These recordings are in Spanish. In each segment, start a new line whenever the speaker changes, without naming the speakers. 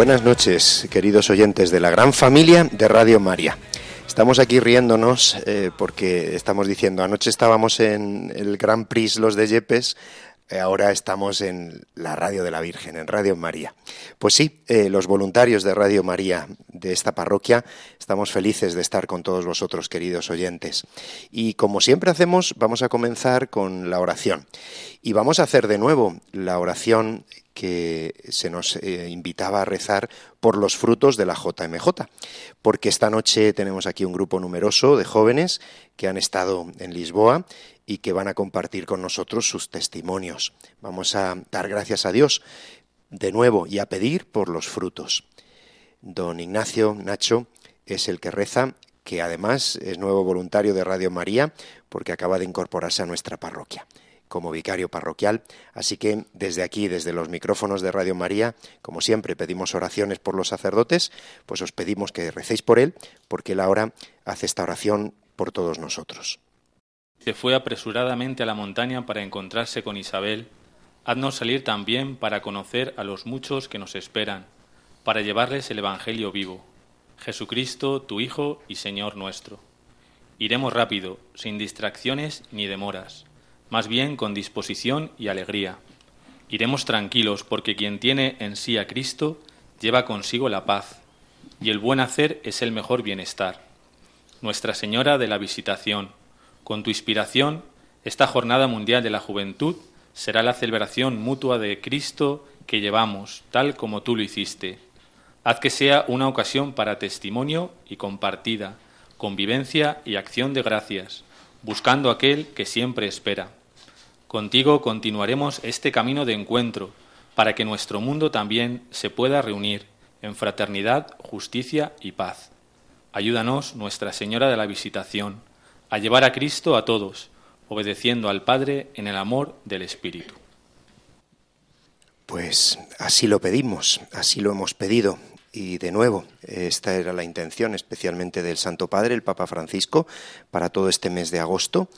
Buenas noches, queridos oyentes de la gran familia de Radio María. Estamos aquí riéndonos eh, porque estamos diciendo, anoche estábamos en el Gran Prix Los de Yepes, ahora estamos en la Radio de la Virgen, en Radio María. Pues sí, eh, los voluntarios de Radio María de esta parroquia estamos felices de estar con todos vosotros, queridos oyentes. Y como siempre hacemos, vamos a comenzar con la oración. Y vamos a hacer de nuevo la oración que se nos eh, invitaba a rezar por los frutos de la JMJ, porque esta noche tenemos aquí un grupo numeroso de jóvenes que han estado en Lisboa y que van a compartir con nosotros sus testimonios. Vamos a dar gracias a Dios de nuevo y a pedir por los frutos. Don Ignacio Nacho es el que reza, que además es nuevo voluntario de Radio María porque acaba de incorporarse a nuestra parroquia como vicario parroquial. Así que desde aquí, desde los micrófonos de Radio María, como siempre pedimos oraciones por los sacerdotes, pues os pedimos que recéis por él, porque él ahora hace esta oración por todos nosotros.
Se fue apresuradamente a la montaña para encontrarse con Isabel. Haznos salir también para conocer a los muchos que nos esperan, para llevarles el Evangelio vivo. Jesucristo, tu Hijo y Señor nuestro. Iremos rápido, sin distracciones ni demoras más bien con disposición y alegría. Iremos tranquilos porque quien tiene en sí a Cristo lleva consigo la paz, y el buen hacer es el mejor bienestar. Nuestra Señora de la Visitación, con tu inspiración, esta Jornada Mundial de la Juventud será la celebración mutua de Cristo que llevamos, tal como tú lo hiciste. Haz que sea una ocasión para testimonio y compartida, convivencia y acción de gracias, buscando aquel que siempre espera. Contigo continuaremos este camino de encuentro para que nuestro mundo también se pueda reunir en fraternidad, justicia y paz. Ayúdanos, Nuestra Señora de la Visitación, a llevar a Cristo a todos, obedeciendo al Padre en el amor del Espíritu.
Pues así lo pedimos, así lo hemos pedido. Y de nuevo, esta era la intención especialmente del Santo Padre, el Papa Francisco, para todo este mes de agosto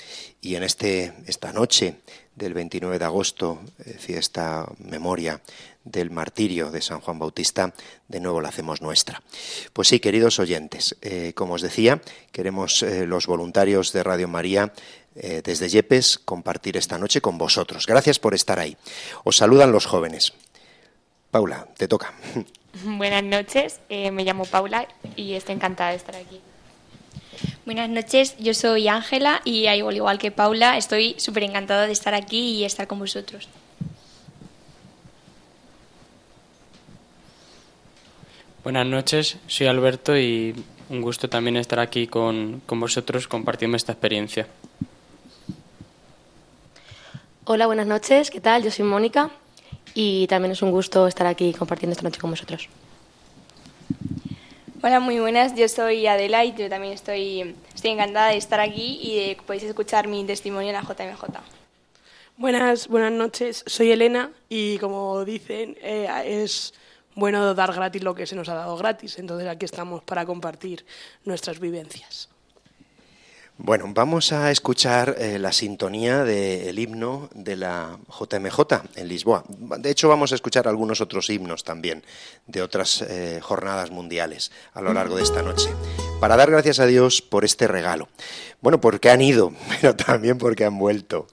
y en este, esta noche del 29 de agosto, fiesta memoria del martirio de San Juan Bautista, de nuevo la hacemos nuestra. Pues sí, queridos oyentes, eh, como os decía, queremos eh, los voluntarios de Radio María eh, desde Yepes compartir esta noche con vosotros. Gracias por estar ahí. Os saludan los jóvenes. Paula, te toca.
Buenas noches, eh, me llamo Paula y estoy encantada de estar aquí.
Buenas noches, yo soy Ángela y igual, igual que Paula, estoy súper encantada de estar aquí y estar con vosotros.
Buenas noches, soy Alberto y un gusto también estar aquí con, con vosotros compartiendo esta experiencia.
Hola, buenas noches, ¿qué tal? Yo soy Mónica y también es un gusto estar aquí compartiendo esta noche con vosotros.
Hola, muy buenas. Yo soy Adela y yo también estoy, estoy encantada de estar aquí y de podéis escuchar mi testimonio en la JMJ.
Buenas, buenas noches. Soy Elena y como dicen, eh, es bueno dar gratis lo que se nos ha dado gratis. Entonces aquí estamos para compartir nuestras vivencias.
Bueno, vamos a escuchar eh, la sintonía del himno de la JMJ en Lisboa. De hecho, vamos a escuchar algunos otros himnos también de otras eh, jornadas mundiales a lo largo de esta noche, para dar gracias a Dios por este regalo. Bueno, porque han ido, pero también porque han vuelto.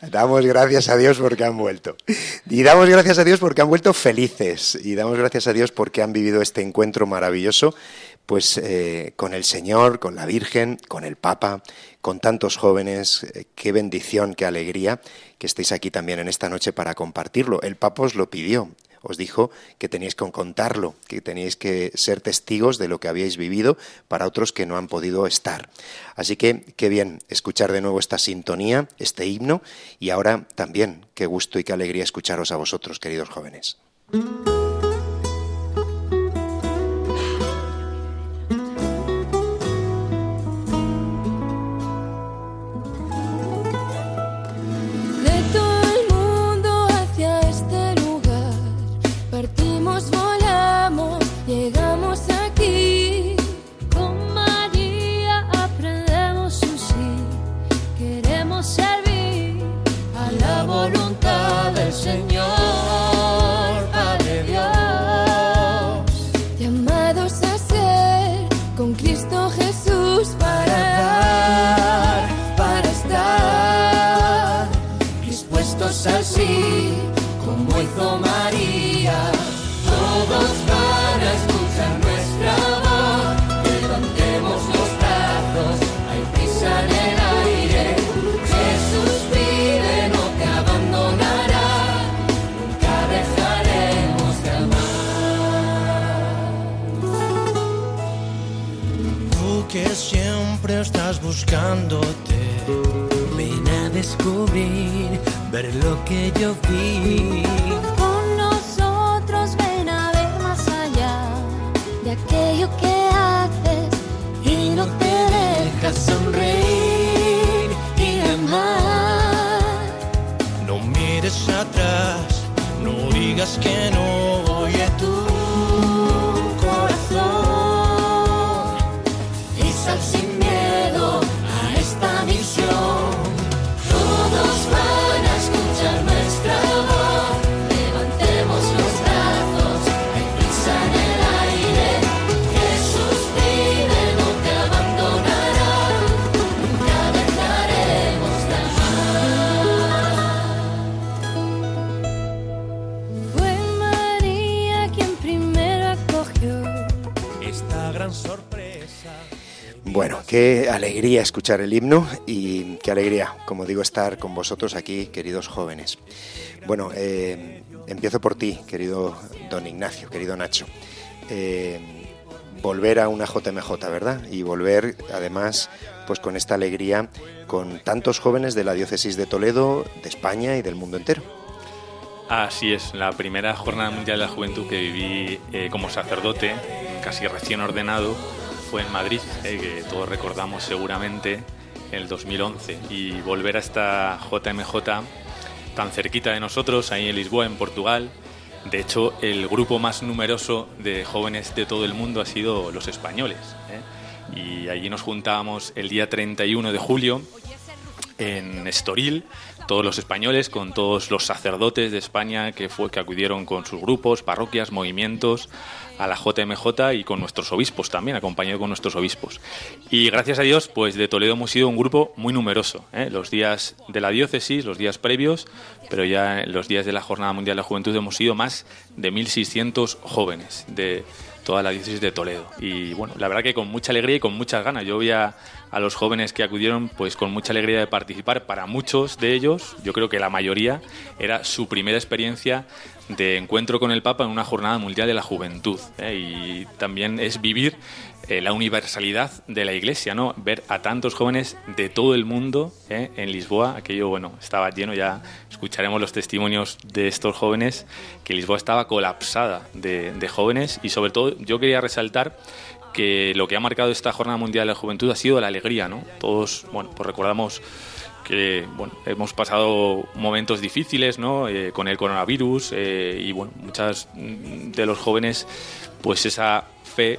Damos gracias a Dios porque han vuelto. Y damos gracias a Dios porque han vuelto felices. Y damos gracias a Dios porque han vivido este encuentro maravilloso pues eh, con el Señor, con la Virgen, con el Papa, con tantos jóvenes, eh, qué bendición, qué alegría que estéis aquí también en esta noche para compartirlo. El Papa os lo pidió, os dijo que teníais que contarlo, que teníais que ser testigos de lo que habíais vivido para otros que no han podido estar. Así que qué bien escuchar de nuevo esta sintonía, este himno, y ahora también qué gusto y qué alegría escucharos a vosotros, queridos jóvenes. Qué alegría escuchar el himno y qué alegría, como digo, estar con vosotros aquí, queridos jóvenes. Bueno, eh, empiezo por ti, querido don Ignacio, querido Nacho. Eh, volver a una JMJ, ¿verdad? Y volver, además, pues con esta alegría, con tantos jóvenes de la diócesis de Toledo, de España y del mundo entero.
Así es, la primera Jornada Mundial de la Juventud que viví eh, como sacerdote, casi recién ordenado, fue en Madrid, eh, que todos recordamos seguramente, en el 2011. Y volver a esta JMJ tan cerquita de nosotros, ahí en Lisboa, en Portugal. De hecho, el grupo más numeroso de jóvenes de todo el mundo ha sido los españoles. ¿eh? Y allí nos juntábamos el día 31 de julio en Estoril, todos los españoles, con todos los sacerdotes de España que, fue, que acudieron con sus grupos, parroquias, movimientos a la JMJ y con nuestros obispos también, acompañado con nuestros obispos. Y gracias a Dios, pues de Toledo hemos sido un grupo muy numeroso. ¿eh? Los días de la diócesis, los días previos, pero ya en los días de la Jornada Mundial de la Juventud hemos sido más de 1.600 jóvenes de toda la diócesis de Toledo. Y bueno, la verdad que con mucha alegría y con muchas ganas. Yo a, a los jóvenes que acudieron pues con mucha alegría de participar. Para muchos de ellos, yo creo que la mayoría, era su primera experiencia de encuentro con el Papa en una jornada mundial de la juventud. ¿eh? Y también es vivir eh, la universalidad de la Iglesia, ¿no? Ver a tantos jóvenes de todo el mundo ¿eh? en Lisboa, aquello, bueno, estaba lleno, ya escucharemos los testimonios de estos jóvenes, que Lisboa estaba colapsada de, jóvenes y sobre todo yo quería resaltar que lo que ha marcado esta Jornada Mundial de la Juventud ha sido la alegría, ¿no? Todos, bueno, pues recordamos que bueno, hemos pasado momentos difíciles ¿no? Eh, con el coronavirus y bueno, muchas de los jóvenes pues esa fe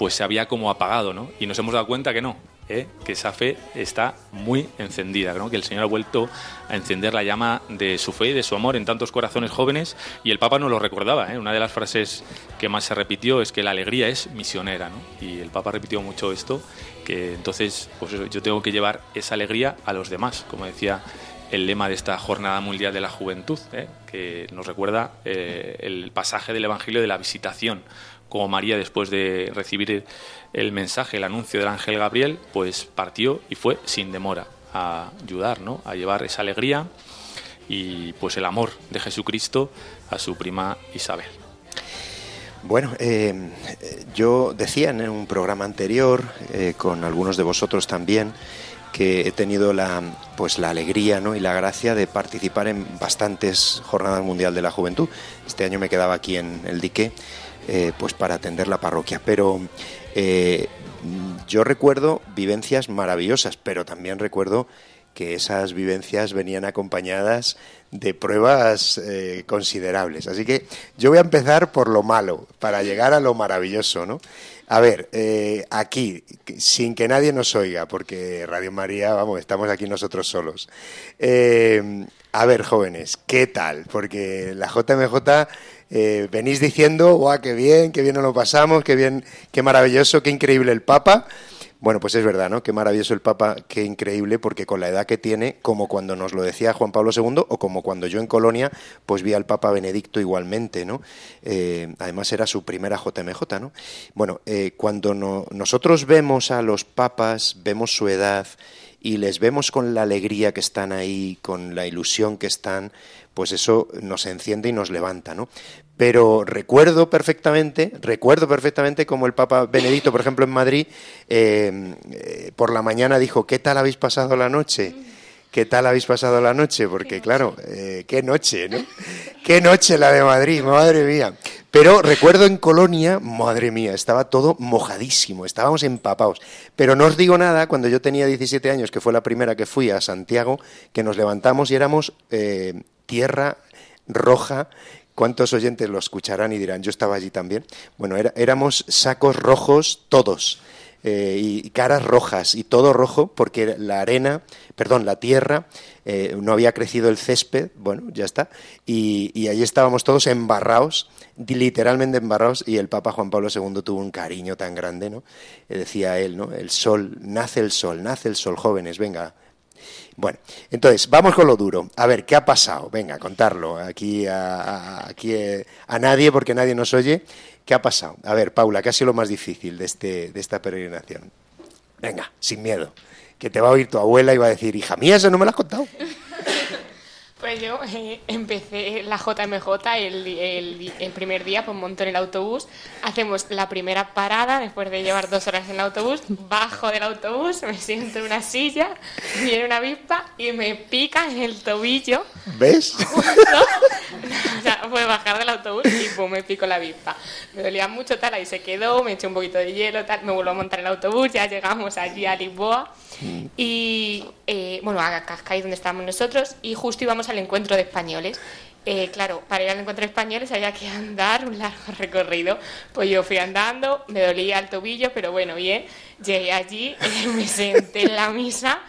pues se había como apagado ¿no? y nos hemos dado cuenta que no, ¿eh? que esa fe está muy encendida, ¿no? que el Señor ha vuelto a encender la llama de su fe y de su amor en tantos corazones jóvenes y el Papa nos lo recordaba. ¿eh? Una de las frases que más se repitió es que la alegría es misionera ¿no? y el Papa repitió mucho esto, que entonces pues yo tengo que llevar esa alegría a los demás, como decía el lema de esta Jornada Mundial de la Juventud, ¿eh? que nos recuerda el pasaje del Evangelio de la Visitación, como María después de recibir el mensaje, el anuncio del ángel Gabriel, pues partió y fue sin demora a ayudar, ¿no? A llevar esa alegría y pues el amor de Jesucristo a su prima Isabel.
Bueno, eh, yo decía en un programa anterior, eh, con algunos de vosotros también, que he tenido la, pues, la alegría ¿no? y la gracia de participar en bastantes jornadas mundial de la juventud. Este año me quedaba aquí en el dique eh, pues para atender la parroquia. Pero eh, yo recuerdo vivencias maravillosas, pero también recuerdo que esas vivencias venían acompañadas de pruebas eh, considerables. Así que yo voy a empezar por lo malo, para llegar a lo maravilloso, ¿no? A ver, aquí, sin que nadie nos oiga, porque Radio María, vamos, estamos aquí nosotros solos. A ver, jóvenes, ¿qué tal? Porque la JMJ eh, venís diciendo, guau, qué bien, qué bien nos lo pasamos, qué bien, qué maravilloso, qué increíble el Papa. Bueno, pues es verdad, ¿no? Qué maravilloso el Papa, qué increíble, porque con la edad que tiene, como cuando nos lo decía Juan Pablo II, o como cuando yo en Colonia, pues vi al Papa Benedicto igualmente, ¿no? Eh, además era su primera JMJ, ¿no? Bueno, eh, cuando no- nosotros vemos a los papas, vemos su edad y les vemos con la alegría que están ahí, con la ilusión que están, pues eso nos enciende y nos levanta, ¿no? Pero recuerdo perfectamente, recuerdo perfectamente como el Papa Benedicto, por ejemplo, en Madrid, eh, eh, por la mañana dijo, ¿qué tal habéis pasado la noche? ¿Qué tal habéis pasado la noche? Porque, claro, eh, qué noche, ¿no? Qué noche la de Madrid, madre mía. Pero recuerdo en Colonia, madre mía, estaba todo mojadísimo, estábamos empapados. Pero no os digo nada, cuando yo tenía 17 años, que fue la primera que fui a Santiago, que nos levantamos y éramos eh, tierra roja. ¿Cuántos oyentes lo escucharán y dirán, yo estaba allí también? Bueno, éramos sacos rojos todos eh, y caras rojas y todo rojo porque la arena, perdón, la tierra, eh, no había crecido el césped, bueno, ya está, y, y ahí estábamos todos embarrados, literalmente embarrados, y el Papa Juan Pablo II tuvo un cariño tan grande, ¿no? Eh, decía él, ¿no? El sol, nace el sol, nace el sol, jóvenes, venga, bueno, entonces, vamos con lo duro. A ver, ¿qué ha pasado? Venga, contarlo aquí a, a- aquí, eh, a nadie, porque nadie nos oye. ¿Qué ha pasado? A ver, Paula, ¿qué ha sido lo más difícil de, este, de esta peregrinación? Venga, sin miedo. Que te va a oír tu abuela y va a decir, hija mía, eso no me lo has contado.
Yo eh, empecé la JMJ el, el- el primer día, pues monto en el autobús, hacemos la primera parada después de llevar dos horas en el autobús, bajo del autobús, me siento en una silla, viene una avispa y me pica en el tobillo.
¿Ves?
O sea, fue bajar del autobús y pum, me pico la avispa. Me dolía mucho tal, ahí se quedó, me eché un poquito de hielo, tal, me vuelvo a montar en el autobús, ya llegamos allí a Lisboa y, eh, bueno, a Cascais donde estábamos nosotros y justo íbamos al encuentro de españoles. Eh, claro, para ir al encuentro de españoles había que andar un largo recorrido. Pues yo fui andando, me dolía el tobillo, pero bueno, bien. Llegué allí, eh, me senté en la misa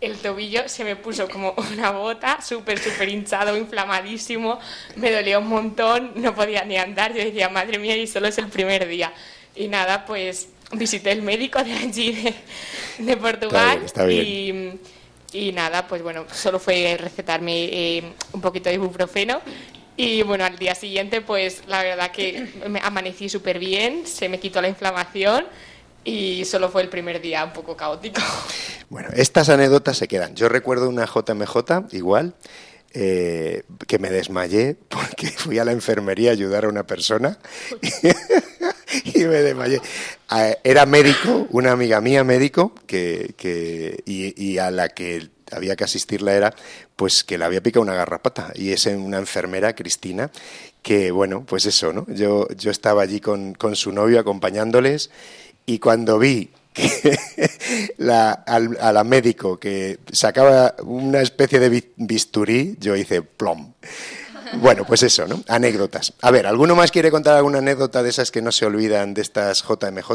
el tobillo se me puso como una bota, súper, súper hinchado, inflamadísimo, me dolía un montón, no podía ni andar, yo decía, madre mía, y solo es el primer día. Y nada, pues visité el médico de allí, de, de Portugal,
Está bien,
Y, y nada, pues bueno, solo fue recetarme eh, un poquito de ibuprofeno. Y bueno, al día siguiente, pues la verdad que me amanecí súper bien, se me quitó la inflamación y solo fue el primer día un poco caótico.
Bueno, estas anécdotas se quedan. Yo recuerdo una JMJ igual, eh, que me desmayé porque fui a la enfermería a ayudar a una persona y me desmayé. Ah, Era médico, una amiga mía médico, que, y a la que había que asistirla era pues que le había picado una garrapata y es una enfermera, Cristina, que bueno, pues eso, ¿no? Yo, yo estaba allí con, con su novio acompañándoles y cuando vi que la, al, a la médico que sacaba una especie de bi- bisturí, yo hice plom. Bueno, pues eso, ¿no? Anécdotas. A ver, ¿alguno más quiere contar alguna anécdota de esas que no se olvidan de estas JMJ?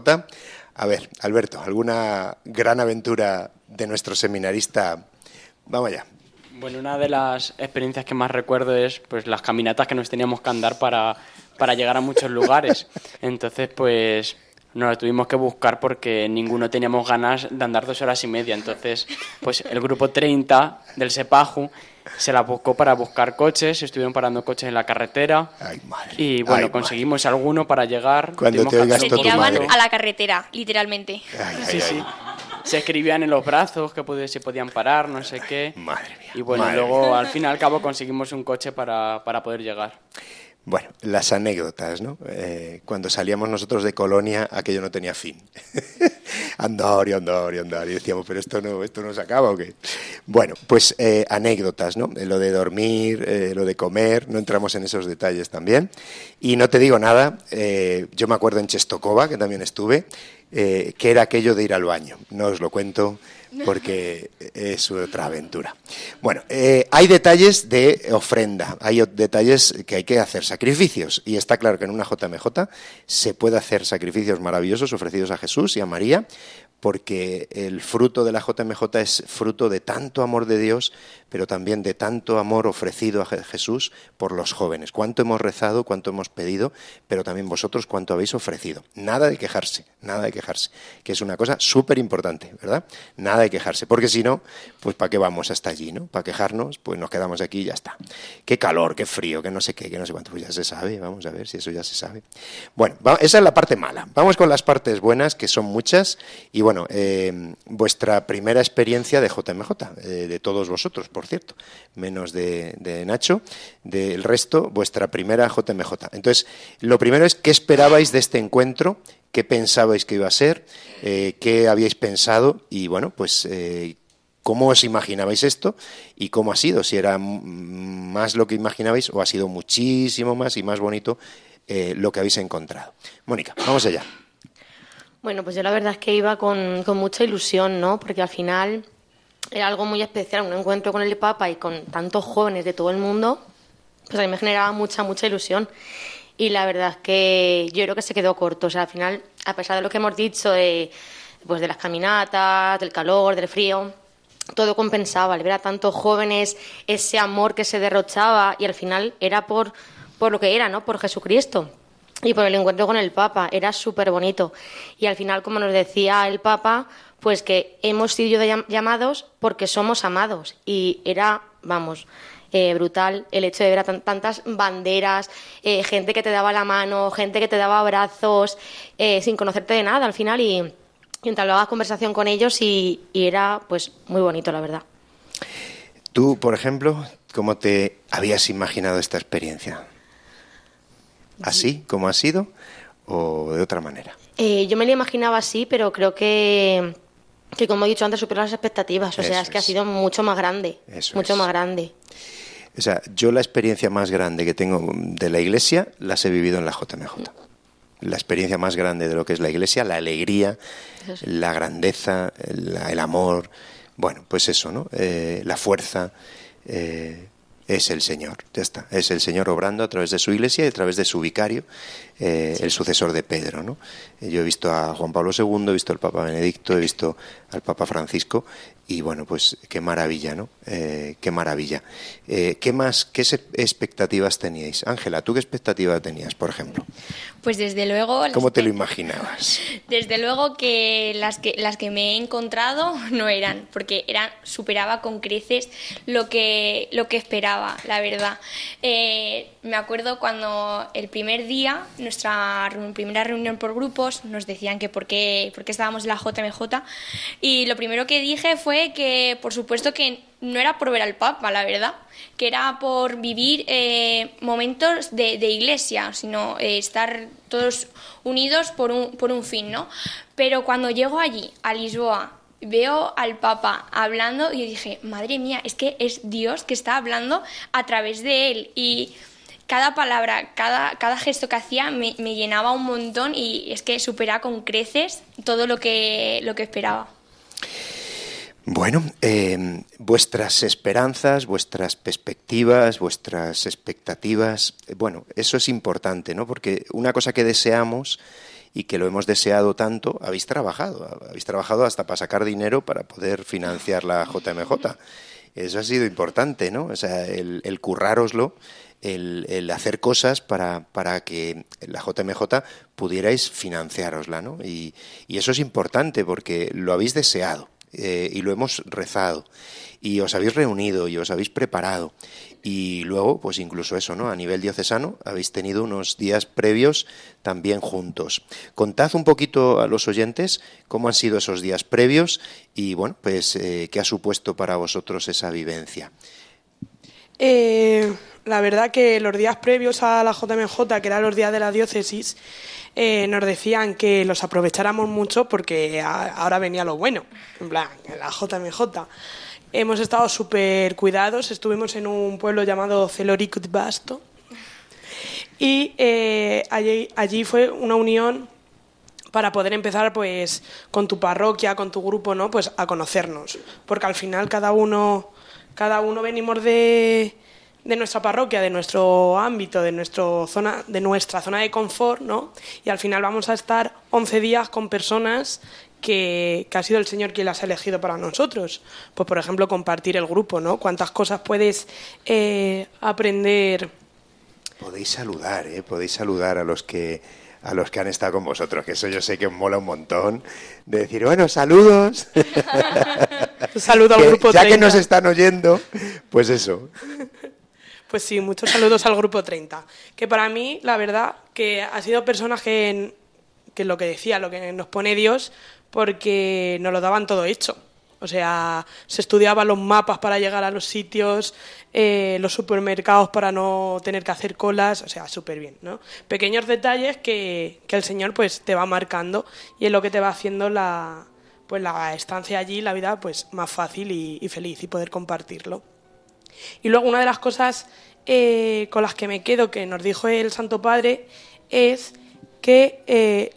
A ver, Alberto, ¿alguna gran aventura de nuestro seminarista? Vamos allá.
Bueno, una de las experiencias que más recuerdo es pues las caminatas que nos teníamos que andar para, para llegar a muchos lugares. Entonces, pues nos la tuvimos que buscar porque ninguno teníamos ganas de andar dos horas y media. Entonces, pues el grupo 30 del Sepaju se la buscó para buscar coches, estuvieron parando coches en la carretera y bueno,
Ay,
conseguimos alguno para llegar.
Cuando te oigas
Se tiraban
madre.
a la carretera, literalmente.
Ay,
Sí,
ay,
sí.
ay.
se escribían en los brazos que se podían parar, no sé qué.
Madre mía.
Y bueno,
madre
luego
mía.
al fin y al cabo conseguimos un coche para, para poder llegar.
Bueno, las anécdotas, ¿no? Eh, cuando salíamos nosotros de Colonia, aquello no tenía fin. andar y andar y andar. Y decíamos, pero esto no, esto no se acaba o qué. Bueno, pues eh, anécdotas, ¿no? Eh, Lo de dormir, lo de comer, no entramos en esos detalles también. Y no te digo nada, yo me acuerdo en Chestokova, que también estuve, que era aquello de ir al baño. No os lo cuento porque es otra aventura. Bueno, eh, hay detalles de ofrenda, hay detalles que hay que hacer sacrificios y está claro que en una JMJ se puede hacer sacrificios maravillosos ofrecidos a Jesús y a María porque el fruto de la JMJ es fruto de tanto amor de Dios, pero también de tanto amor ofrecido a Je- Jesús por los jóvenes. Cuánto hemos rezado, cuánto hemos pedido, pero también vosotros cuánto habéis ofrecido. Nada de quejarse, nada de quejarse, que es una cosa súper importante, ¿verdad? Nada de quejarse, porque si no, pues ¿para qué vamos hasta allí, no? Para quejarnos, pues nos quedamos aquí y ya está. Qué calor, qué frío, que no sé qué, que no sé cuánto, pues ya se sabe, vamos a ver si eso ya se sabe. Bueno, esa es la parte mala. Vamos con las partes buenas, que son muchas, y bueno, eh, vuestra primera experiencia de JMJ, eh, de todos vosotros, por cierto, menos de, de Nacho, del resto, vuestra primera JMJ. Entonces, lo primero es, ¿qué esperabais de este encuentro? ¿Qué pensabais que iba a ser? Eh, ¿Qué habíais pensado? Y bueno, pues... eh, ¿Cómo os imaginabais esto y cómo ha sido? Si era más lo que imaginabais o ha sido muchísimo más y más bonito lo que habéis encontrado. Mónica, vamos allá.
Bueno, pues yo la verdad es que iba con, mucha ilusión, ¿no? Porque al final era algo muy especial, un encuentro con el Papa y con tantos jóvenes de todo el mundo, pues a mí me generaba mucha, mucha ilusión. Y la verdad es que yo creo que se quedó corto. O sea, al final, a pesar de lo que hemos dicho, de, pues de las caminatas, del calor, del frío, todo compensaba. Al ver a tantos jóvenes, ese amor que se derrochaba y al final era por, por lo que era, ¿no? Por Jesucristo y por el encuentro con el Papa. Era súper bonito. Y al final, como nos decía el Papa, pues que hemos sido llam- llamados porque somos amados. Y era, vamos, eh, brutal el hecho de ver a tan- tantas banderas, eh, gente que te daba la mano, gente que te daba abrazos, eh, sin conocerte de nada al final. Y, y entablabas conversación con ellos y, y era, pues, muy bonito, la verdad.
Tú, por ejemplo, ¿cómo te habías imaginado esta experiencia? ¿Así como ha sido o de otra manera?
Eh, yo me lo imaginaba así, pero creo que, que como he dicho antes, superó las expectativas. O sea, es que ha sido mucho más grande.
Eso
mucho
es.
más grande.
O sea, yo la experiencia más grande que tengo de la iglesia las he vivido en la JMJ. La experiencia más grande de lo que es la iglesia, la alegría,
sí.
la grandeza, la- el amor, bueno, pues eso, ¿no? Eh, la fuerza eh, es el Señor, ya está. Es el Señor obrando a través de su iglesia y a través de su vicario, eh, el sucesor de Pedro, ¿no? Eh, Yo he visto a Juan Pablo II, he visto al Papa Benedicto, he visto al Papa Francisco y bueno, pues qué maravilla, ¿no? Eh, qué maravilla. Eh, ¿Qué más, qué expectativas teníais? Ángela, ¿tú qué expectativa tenías, por ejemplo?
Pues desde luego,
¿Cómo te lo imaginabas?
desde luego que las que las que me he encontrado no eran, porque eran superaba con creces lo que lo que esperaba, la verdad. Eh, me acuerdo cuando el primer día, nuestra primera reunión por grupos, nos decían que por qué, por qué estábamos en la JMJ y lo primero que dije fue que, por supuesto, que no era por ver al Papa, la verdad, que era por vivir eh, momentos de, de iglesia, sino eh, estar todos unidos por un, por un fin, ¿no? Pero cuando llego allí, a Lisboa, veo al Papa hablando y dije, madre mía, es que es Dios que está hablando a través de él y cada palabra, cada, cada gesto que hacía me, me llenaba un montón y es que supera con creces todo lo que, lo que esperaba.
Bueno, eh, vuestras esperanzas, vuestras perspectivas, vuestras expectativas, eh, bueno, eso es importante, ¿no? Porque una cosa que deseamos y que lo hemos deseado tanto, habéis trabajado, habéis trabajado hasta para sacar dinero para poder financiar la JMJ. Eso ha sido importante, ¿no? O sea, el, el currároslo, el, hacer cosas para, para que la JMJ pudierais financiárosla, ¿no? Y, y eso es importante porque lo habéis deseado. eh, y lo hemos rezado y os habéis reunido y os habéis preparado y luego pues incluso eso no a nivel diocesano habéis tenido unos días previos también juntos contad un poquito a los oyentes cómo han sido esos días previos y bueno pues eh, qué ha supuesto para vosotros esa vivencia
Eh, la verdad que los días previos a la JMJ, que eran los días de la diócesis, eh, nos decían que los aprovecháramos mucho porque ahora venía lo bueno, en plan, la JMJ. Hemos estado súper cuidados, estuvimos en un pueblo llamado Celoricut Basto y eh, allí, allí fue una unión para poder empezar pues con tu parroquia, con tu grupo, ¿no? Pues a conocernos, porque al final cada uno cada uno venimos de, de nuestra parroquia, de nuestro ámbito, de nuestro zona de nuestra zona de confort, ¿no? Y al final vamos a estar 11 días con personas que, que ha sido el Señor quien las ha elegido para nosotros. Pues por ejemplo, compartir el grupo, ¿no? Cuántas cosas puedes eh, aprender
Podéis saludar, ¿eh? Podéis saludar a los que a los que han estado con vosotros, que eso yo sé que os mola un montón, de decir, bueno, saludos.
Saludo al
Que
grupo
Ya que
30.
nos están oyendo, pues eso.
Pues sí, muchos saludos al grupo 30. Que para mí, la verdad, que ha sido personas que, que lo que decía, lo que nos pone Dios, porque nos lo daban todo hecho. O sea, se estudiaban los mapas para llegar a los sitios, eh, los supermercados para no tener que hacer colas, o sea, súper bien, ¿no? Pequeños detalles que, que el Señor pues te va marcando y es lo que te va haciendo la, pues la estancia allí, la vida pues más fácil y- feliz y poder compartirlo. Y luego una de las cosas eh, con las que me quedo, que nos dijo el Santo Padre, es que eh,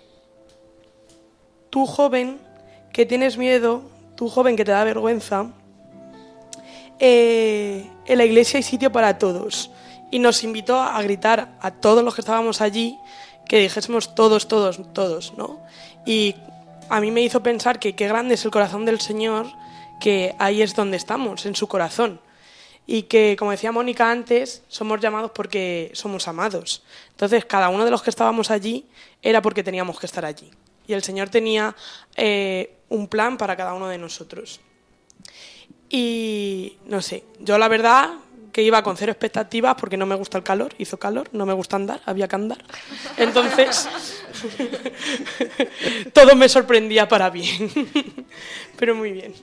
tú joven que tienes miedo, tú joven que te da vergüenza, eh, en la iglesia hay sitio para todos. Y nos invitó a gritar a todos los que estábamos allí que dijésemos todos, todos, todos, ¿no? Y a mí me hizo pensar que qué grande es el corazón del Señor, que ahí es donde estamos, en su corazón y que, como decía Mónica antes, somos llamados porque somos amados. Entonces, cada uno de los que estábamos allí era porque teníamos que estar allí. Y el Señor tenía eh, un plan para cada uno de nosotros. Y no sé, yo la verdad que iba con cero expectativas porque no me gusta el calor, hizo calor, no me gusta andar, había que andar. Entonces, todo me sorprendía para bien. Pero muy bien.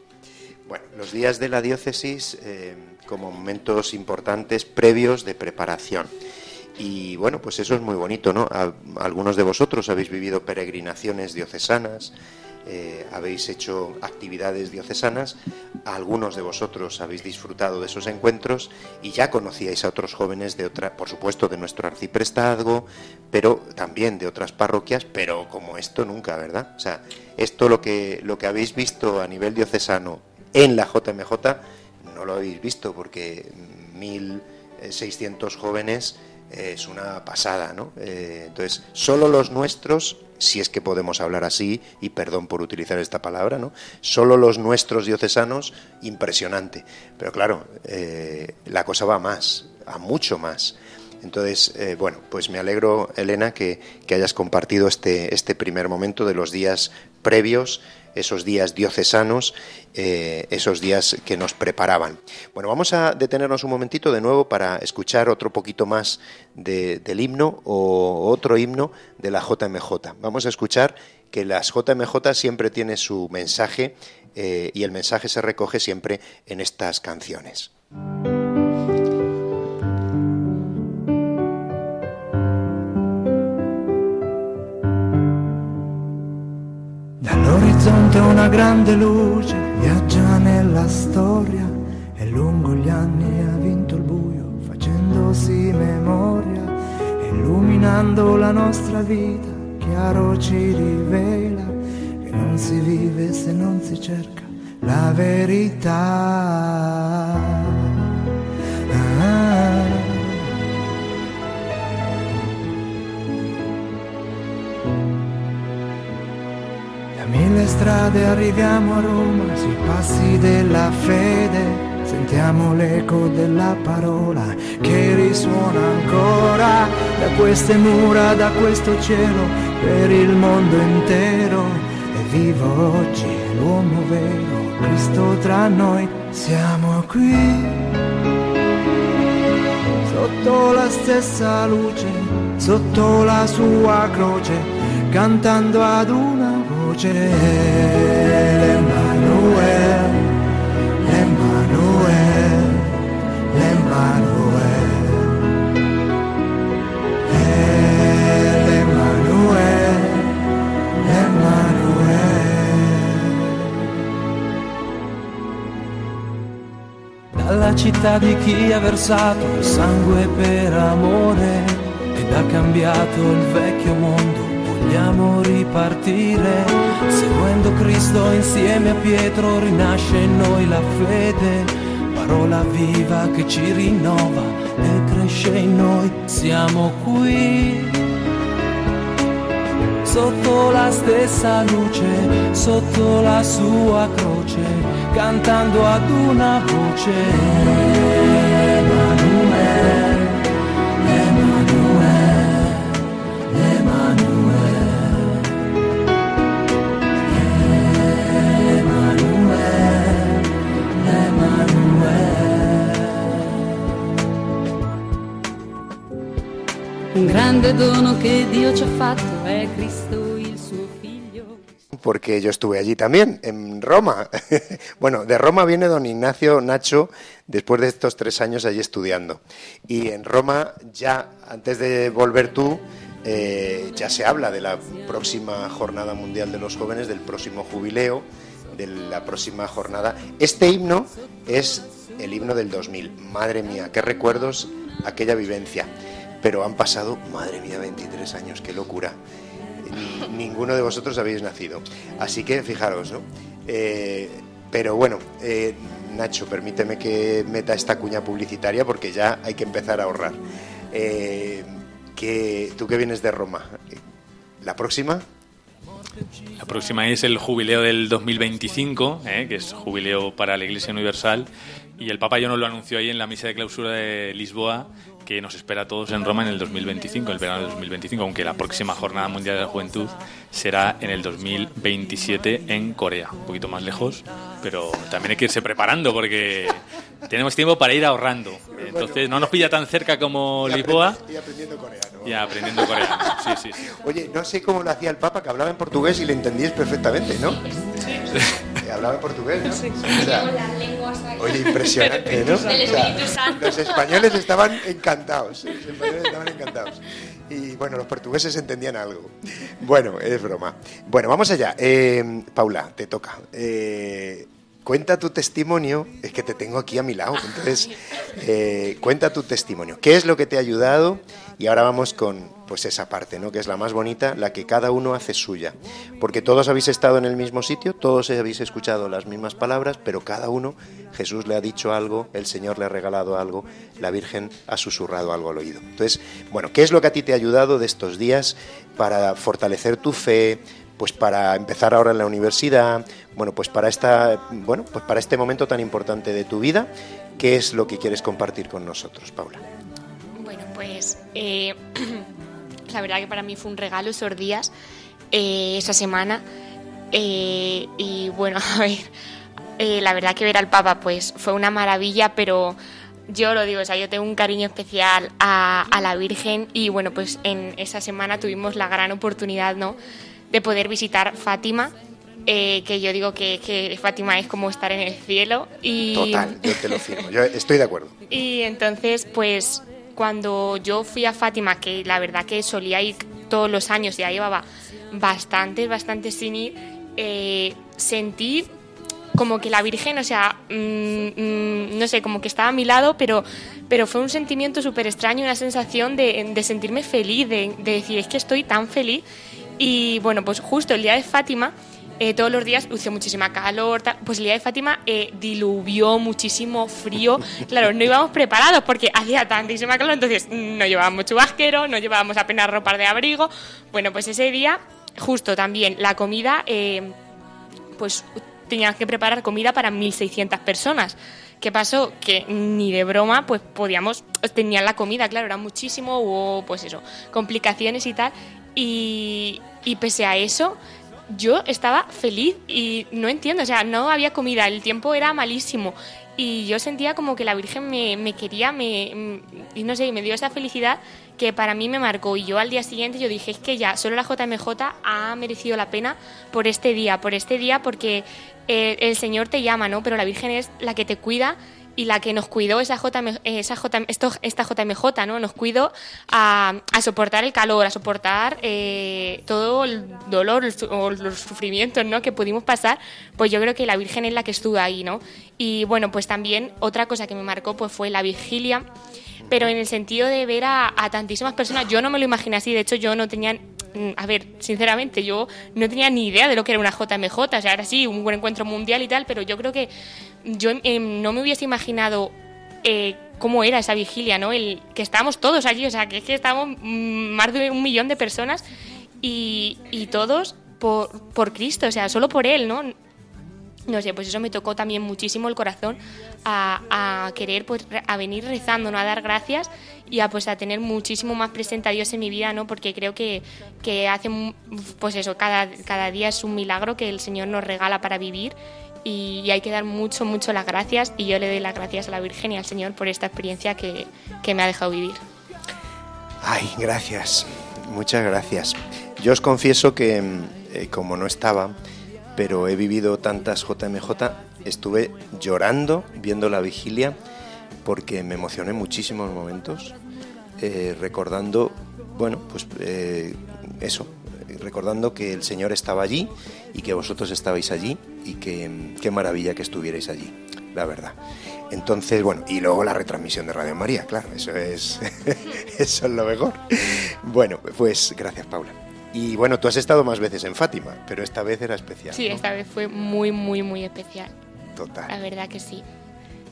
Bueno, los días de la diócesis eh, como momentos importantes previos de preparación. Y bueno, pues eso es muy bonito, ¿no? Algunos de vosotros habéis vivido peregrinaciones diocesanas, eh, habéis hecho actividades diocesanas, algunos de vosotros habéis disfrutado de esos encuentros y ya conocíais a otros jóvenes de otra, por supuesto, de nuestro arciprestazgo, pero también de otras parroquias, pero como esto nunca, ¿verdad? O sea, esto lo que lo que habéis visto a nivel diocesano en la JMJ no lo habéis visto porque 1.600 jóvenes es una pasada, ¿no? Eh, entonces, solo los nuestros, si es que podemos hablar así, y perdón por utilizar esta palabra, ¿no? Solo los nuestros diocesanos, impresionante. Pero claro, eh, la cosa va a más, a mucho más. Entonces, eh, bueno, pues me alegro, Elena, que, que hayas compartido este, este primer momento de los días previos, esos días diocesanos, eh, esos días que nos preparaban. Bueno, vamos a detenernos un momentito de nuevo para escuchar otro poquito más de- del himno o otro himno de la JMJ. Vamos a escuchar que las JMJ siempre tiene su mensaje eh, y el mensaje se recoge siempre en estas canciones.
Dall'orizzonte una grande luce viaggia nella storia e lungo gli anni ha vinto il buio facendosi memoria, illuminando la nostra vita, chiaro ci rivela che non si vive se non si cerca la verità. Mille strade arriviamo a Roma, sui passi della fede, sentiamo l'eco della parola che risuona ancora da queste mura, da questo cielo, per il mondo intero. E vivo oggi l'uomo vero, Cristo tra noi, siamo qui. Sotto la stessa luce, sotto la sua croce, cantando ad una voce. L'Emanuele, l'Emanuele. Eh, L'Emanuele, l'Emanuele. Dalla città di chi ha versato il sangue per amore ed ha cambiato il vecchio mondo, vogliamo ripartire. Seguendo Cristo insieme a Pietro rinasce in noi la fede, parola viva che ci rinnova e cresce in noi. Siamo qui sotto la stessa luce, sotto la sua croce, cantando ad una voce.
Porque yo estuve allí también, en Roma. bueno, de Roma viene don Ignacio Nacho después de estos tres años allí estudiando. Y en Roma ya, antes de volver tú, eh, ya se habla de la próxima Jornada Mundial de los Jóvenes, del próximo jubileo, de la próxima jornada. Este himno es el himno del 2000. Madre mía, qué recuerdos aquella vivencia. Pero han pasado, madre mía, 23 años, qué locura ni- ninguno de vosotros habéis nacido. Así que fijaros, ¿no? Eh, pero bueno, eh, Nacho, permíteme que meta esta cuña publicitaria porque ya hay que empezar a ahorrar. Eh, que, tú que vienes de Roma, ¿la próxima?
La próxima es el jubileo del 2025, ¿eh? que es jubileo para la Iglesia Universal. Y el Papa ya nos lo anunció ahí en la misa de clausura de Lisboa, que nos espera a todos en Roma en el 2025, el verano del 2025, aunque la próxima Jornada Mundial de la Juventud será en el 2027 en Corea, un poquito más lejos, pero también hay que irse preparando porque tenemos tiempo para ir ahorrando. Entonces no nos pilla tan cerca como Lisboa
Y aprendiendo coreano.
y aprendiendo coreano. Sí, sí, sí.
Oye, no sé cómo lo hacía el Papa, que hablaba en portugués y le entendíais perfectamente, ¿no? Eh, Hablaba portugués, ¿no? O sea, Oye, impresionante, ¿no? O sea,
Espíritu Santo.
los españoles estaban encantados. Los españoles estaban encantados. Y bueno, los portugueses entendían algo. Bueno, es broma. Bueno, vamos allá. Eh, Paula, te toca. Eh, cuenta tu testimonio. Es que te tengo aquí a mi lado. Entonces, eh, cuenta tu testimonio. ¿Qué es lo que te ha ayudado? Y ahora vamos con pues esa parte, ¿no? Que es la más bonita, la que cada uno hace suya. Porque todos habéis estado en el mismo sitio, todos habéis escuchado las mismas palabras, pero cada uno, Jesús le ha dicho algo, el Señor le ha regalado algo, la Virgen ha susurrado algo al oído. Entonces, bueno, ¿qué es lo que a ti te ha ayudado de estos días para fortalecer tu fe? Pues para empezar ahora en la universidad, bueno, pues para esta, bueno, pues para este momento tan importante de tu vida, ¿qué es lo que quieres compartir con nosotros, Paula?
Bueno, pues eh, la verdad que para mí fue un regalo esos días, eh, esa semana. eh, y bueno, a ver, la verdad que ver al Papa pues fue una maravilla, pero yo lo digo, o sea, yo tengo un cariño especial a la Virgen y bueno, pues en esa semana tuvimos la gran oportunidad, ¿no?, de poder visitar Fátima. eh, que yo digo que, que Fátima es como estar en el cielo y
Total, yo te lo firmo, yo estoy de acuerdo.
y entonces, pues cuando yo fui a Fátima, que la verdad que solía ir todos los años, ya llevaba bastantes, bastantes sin ir, eh, sentí como que la Virgen, o sea, mm, mm, no sé, como que estaba a mi lado, pero, pero fue un sentimiento súper extraño, una sensación de, de sentirme feliz, de, de decir, es que estoy tan feliz. Y bueno, pues justo el día de Fátima, eh, todos los días hizo muchísima calor, pues el día de Fátima eh, diluvió muchísimo frío. Claro, no íbamos preparados porque hacía tantísima calor, entonces no llevábamos chubasquero, no llevábamos apenas ropa de abrigo. Bueno, pues ese día, justo también la comida, eh, pues tenían que preparar comida para 1.600 personas. ¿Qué pasó? Que ni de broma, pues podíamos, tenían la comida, claro, era muchísimo, hubo, pues eso, complicaciones y tal. Y, pese a eso, yo estaba feliz y no entiendo, o sea, no había comida, el tiempo era malísimo y yo sentía como que la Virgen me, me quería, me, y no sé, me dio esa felicidad que para mí me marcó y yo al día siguiente yo dije es que ya solo la JMJ ha merecido la pena por este día, por este día porque eh, el Señor te llama, ¿no? Pero la Virgen es la que te cuida y la que nos cuidó esa JM, esa JM, esto, esta JMJ, ¿no? Nos cuidó a, a soportar el calor, a soportar eh, todo el dolor o los sufrimientos, ¿no? Que pudimos pasar. Pues yo creo que la Virgen es la que estuvo ahí, ¿no? Y bueno, pues también otra cosa que me marcó pues fue la vigilia, pero en el sentido de ver a, tantísimas personas. Yo no me lo imaginé así, de hecho yo no tenía mm, a ver, sinceramente, yo no tenía ni idea de lo que era una JMJ, o sea, era sí, un buen encuentro mundial y tal, pero yo creo que yo eh, no me hubiese imaginado eh, cómo era esa vigilia, ¿no? El, que estábamos todos allí, o sea, que es que estábamos mm, más de un millón de personas y, y todos por, por Cristo, o sea, solo por Él, ¿no? No sé, pues eso me tocó también muchísimo el corazón a, querer, pues, a venir rezando, ¿no? A dar gracias y a, pues, a tener muchísimo más presente a Dios en mi vida, ¿no? Porque creo que, que hace, pues eso, cada, cada día es un milagro que el Señor nos regala para vivir y, hay que dar mucho, mucho las gracias y yo le doy las gracias a la Virgen y al Señor por esta experiencia que, que me ha dejado vivir.
Ay, gracias. Muchas gracias. Yo os confieso que, mm, eh, como no estaba, pero he vivido tantas JMJ, estuve llorando viendo la vigilia porque me emocioné muchísimos momentos, eh, recordando, bueno, pues eh, eso, recordando que el Señor estaba allí y que vosotros estabais allí y que qué maravilla que estuvierais allí, la verdad. Entonces, bueno, y luego la retransmisión de Radio María, claro, eso es, eso es lo mejor. Bueno, pues gracias, Paula. Y bueno, tú has estado más veces en Fátima, pero esta vez era especial.
Sí,
¿no?
esta vez fue muy, muy, muy especial.
Total.
La verdad que sí.